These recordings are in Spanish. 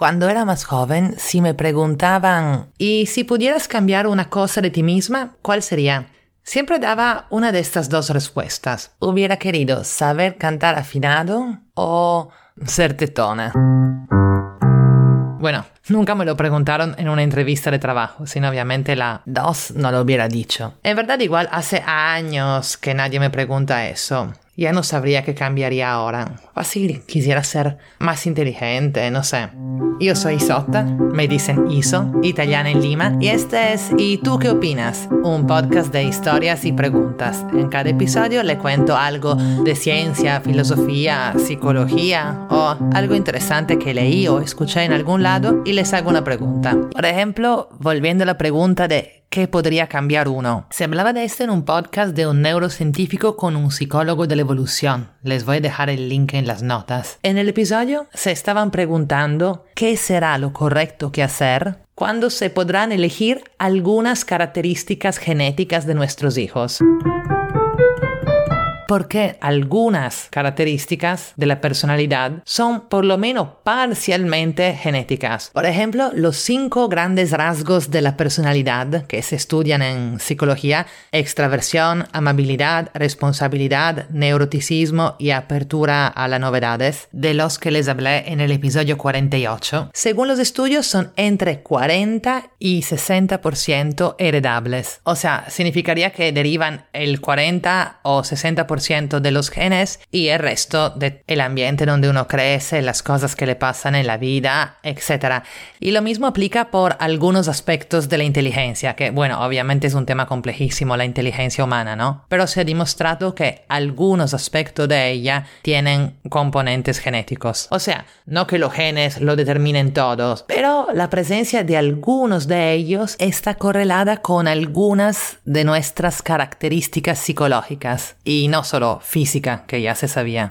Cuando era más joven, si me preguntaban, ¿y si pudieras cambiar una cosa de ti misma, cuál sería? Siempre daba una de estas dos respuestas. Hubiera querido saber cantar afinado o ser tetona. Bueno, nunca me lo preguntaron en una entrevista de trabajo, sino obviamente la dos no lo hubiera dicho. En verdad igual hace años que nadie me pregunta eso. Ya no sabría qué cambiaría ahora. Fácil, quisiera ser más inteligente, no sé. Yo soy Isotta, me dicen Iso, italiana en Lima, y este es ¿Y tú qué opinas? Un podcast de historias y preguntas. En cada episodio le cuento algo de ciencia, filosofía, psicología o algo interesante que leí o escuché en algún lado y les hago una pregunta. Por ejemplo, volviendo a la pregunta de ¿Qué podría cambiar uno? Se hablaba de esto en un podcast de un neurocientífico con un psicólogo de la evolución. Les voy a dejar el link en las notas. En el episodio se estaban preguntando qué será lo correcto que hacer cuando se podrán elegir algunas características genéticas de nuestros hijos porque algunas características de la personalidad son por lo menos parcialmente genéticas. Por ejemplo, los cinco grandes rasgos de la personalidad que se estudian en psicología, extraversión, amabilidad, responsabilidad, neuroticismo y apertura a las novedades, de los que les hablé en el episodio 48, según los estudios son entre 40 y 60% heredables. O sea, significaría que derivan el 40 o 60% de los genes y el resto del ambiente donde uno crece, las cosas que le pasan en la vida, etc. Y lo mismo aplica por algunos aspectos de la inteligencia, que bueno, obviamente es un tema complejísimo la inteligencia humana, ¿no? Pero se ha demostrado que algunos aspectos de ella tienen componentes genéticos. O sea, no que los genes lo determinen todos, pero la presencia de algunos de ellos está correlada con algunas de nuestras características psicológicas y no solo física, que ya se sabía.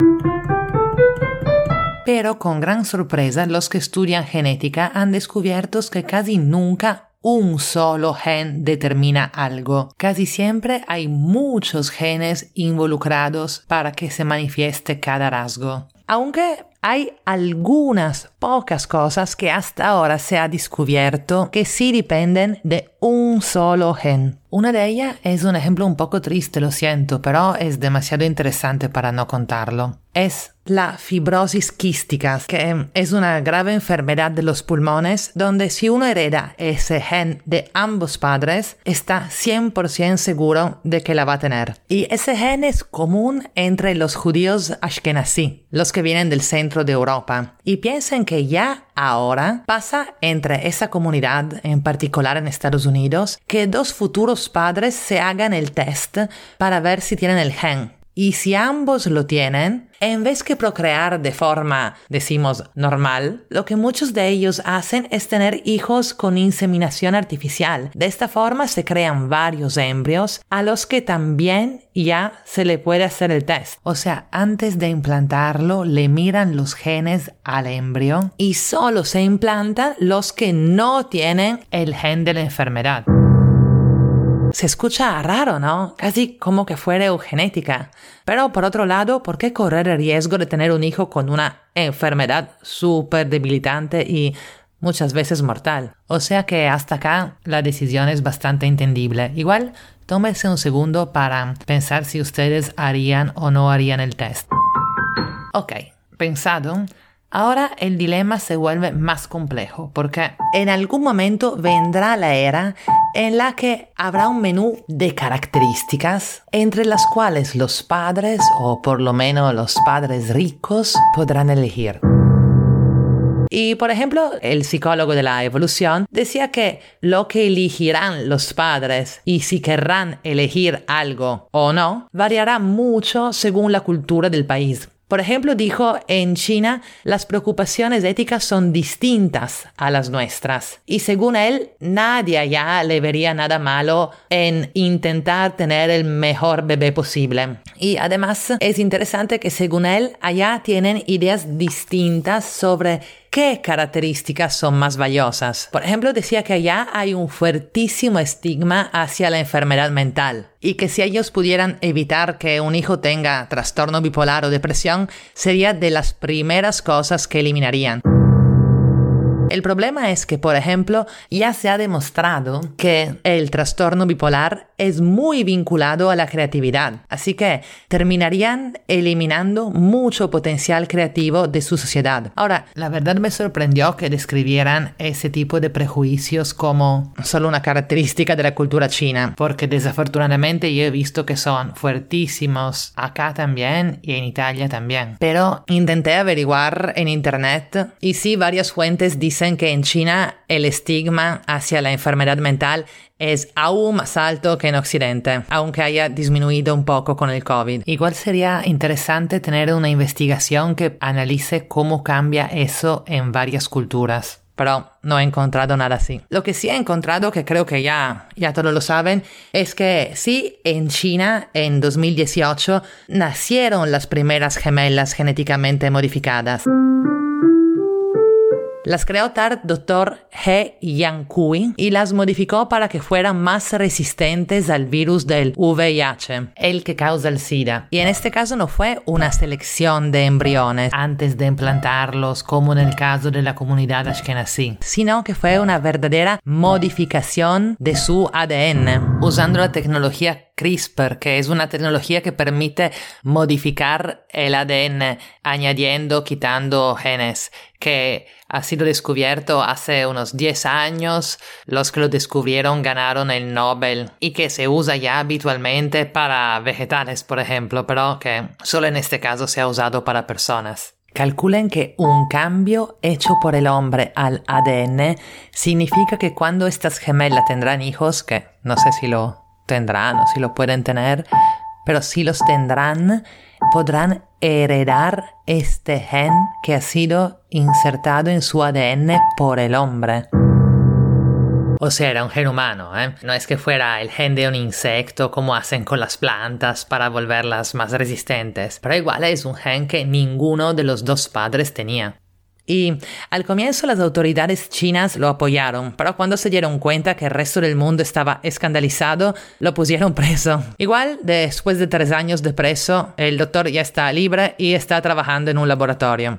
Pero con gran sorpresa, los que estudian genética han descubierto que casi nunca un solo gen determina algo. Casi siempre hay muchos genes involucrados para que se manifieste cada rasgo. Aunque hay algunas pocas cosas que hasta ahora se ha descubierto que sí dependen de un solo gen. Una de ellas es un ejemplo un poco triste, lo siento, pero es demasiado interesante para no contarlo. Es la fibrosis quística, que es una grave enfermedad de los pulmones donde si uno hereda ese gen de ambos padres, está 100% seguro de que la va a tener. Y ese gen es común entre los judíos ashkenazí, los que vienen del centro de Europa y piensen que ya ahora pasa entre esa comunidad, en particular en Estados Unidos, que dos futuros padres se hagan el test para ver si tienen el gen. Y si ambos lo tienen, en vez que procrear de forma, decimos, normal, lo que muchos de ellos hacen es tener hijos con inseminación artificial. De esta forma se crean varios embrios a los que también ya se le puede hacer el test. O sea, antes de implantarlo, le miran los genes al embrión y solo se implantan los que no tienen el gen de la enfermedad. Se escucha raro, ¿no? Casi como que fuera eugenética. Pero por otro lado, ¿por qué correr el riesgo de tener un hijo con una enfermedad súper debilitante y muchas veces mortal? O sea que hasta acá la decisión es bastante entendible. Igual, tómese un segundo para pensar si ustedes harían o no harían el test. Ok, pensado, Ahora el dilema se vuelve más complejo porque en algún momento vendrá la era en la que habrá un menú de características entre las cuales los padres, o por lo menos los padres ricos, podrán elegir. Y por ejemplo, el psicólogo de la evolución decía que lo que elegirán los padres y si querrán elegir algo o no variará mucho según la cultura del país. Por ejemplo, dijo, en China las preocupaciones éticas son distintas a las nuestras y según él, nadie allá le vería nada malo en intentar tener el mejor bebé posible. Y además es interesante que según él, allá tienen ideas distintas sobre qué características son más valiosas. Por ejemplo, decía que allá hay un fuertísimo estigma hacia la enfermedad mental y que si ellos pudieran evitar que un hijo tenga trastorno bipolar o depresión, sería de las primeras cosas que eliminarían. El problema es que, por ejemplo, ya se ha demostrado que el trastorno bipolar es muy vinculado a la creatividad, así que terminarían eliminando mucho potencial creativo de su sociedad. Ahora, la verdad me sorprendió que describieran ese tipo de prejuicios como solo una característica de la cultura china, porque desafortunadamente yo he visto que son fuertísimos acá también y en Italia también. Pero intenté averiguar en internet y sí varias fuentes dicen que en China el estigma hacia la enfermedad mental es aún más alto que en Occidente, aunque haya disminuido un poco con el COVID. Igual sería interesante tener una investigación que analice cómo cambia eso en varias culturas pero no he encontrado nada así. Lo que sí he encontrado, que creo que ya, ya todos lo saben, es que sí, en China, en 2018, nacieron las primeras gemelas genéticamente modificadas. Las creó tal Dr. He Yankui y las modificó para que fueran más resistentes al virus del VIH, el que causa el SIDA. Y en este caso no fue una selección de embriones antes de implantarlos, como en el caso de la comunidad ashkenazí, sino que fue una verdadera modificación de su ADN, usando la tecnología CRISPR, que es una tecnología que permite modificar el ADN añadiendo, quitando genes, que ha sido descubierto hace unos 10 años. Los que lo descubrieron ganaron el Nobel y que se usa ya habitualmente para vegetales, por ejemplo, pero que solo en este caso se ha usado para personas. Calculen que un cambio hecho por el hombre al ADN significa que cuando estas gemelas tendrán hijos, que no sé si lo tendrán o si lo pueden tener, pero si los tendrán, podrán heredar este gen que ha sido insertado en su ADN por el hombre. O sea, era un gen humano, ¿eh? No es que fuera el gen de un insecto como hacen con las plantas para volverlas más resistentes, pero igual es un gen que ninguno de los dos padres tenía. Y al comienzo las autoridades chinas lo apoyaron, pero cuando se dieron cuenta que el resto del mundo estaba escandalizado, lo pusieron preso. Igual, después de tres años de preso, el doctor ya está libre y está trabajando en un laboratorio.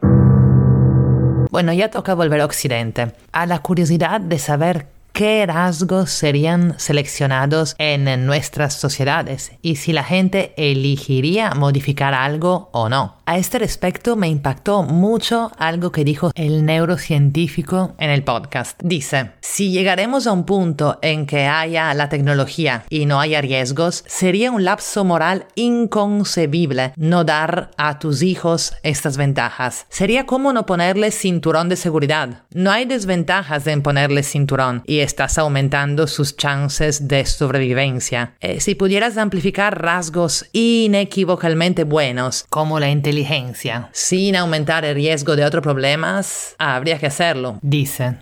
Bueno, ya toca volver a Occidente, a la curiosidad de saber qué rasgos serían seleccionados en nuestras sociedades y si la gente elegiría modificar algo o no. A este respecto me impactó mucho algo que dijo el neurocientífico en el podcast. Dice, si llegaremos a un punto en que haya la tecnología y no haya riesgos, sería un lapso moral inconcebible no dar a tus hijos estas ventajas. Sería como no ponerles cinturón de seguridad. No hay desventajas en ponerles cinturón y estás aumentando sus chances de sobrevivencia. Eh, si pudieras amplificar rasgos inequívocamente buenos, como la inteligencia, sin aumentar el riesgo de otros problemas, habría que hacerlo, dice.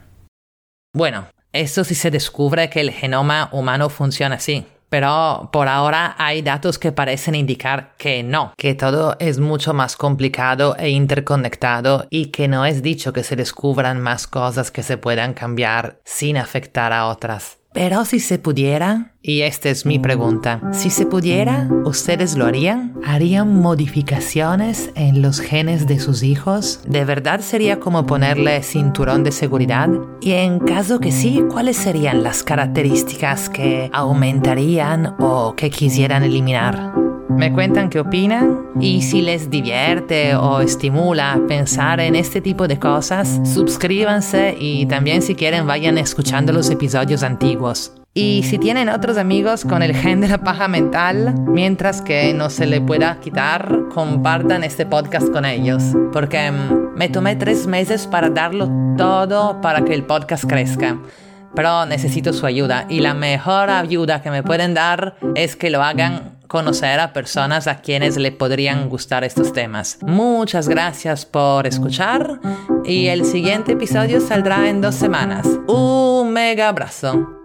Bueno, eso si se descubre que el genoma humano funciona así. Pero por ahora hay datos que parecen indicar que no, que todo es mucho más complicado e interconectado y que no es dicho que se descubran más cosas que se puedan cambiar sin afectar a otras. Pero si se pudiera, y esta es mi pregunta, si se pudiera, ¿ustedes lo harían? ¿Harían modificaciones en los genes de sus hijos? ¿De verdad sería como ponerle cinturón de seguridad? Y en caso que sí, ¿cuáles serían las características que aumentarían o que quisieran eliminar? Me cuentan qué opinan y si les divierte o estimula pensar en este tipo de cosas, suscríbanse y también si quieren vayan escuchando los episodios antiguos. Y si tienen otros amigos con el gen de la paja mental, mientras que no se le pueda quitar, compartan este podcast con ellos. Porque mm, me tomé tres meses para darlo todo para que el podcast crezca pero necesito su ayuda y la mejor ayuda que me pueden dar es que lo hagan conocer a personas a quienes le podrían gustar estos temas. Muchas gracias por escuchar y el siguiente episodio saldrá en dos semanas. Un mega abrazo.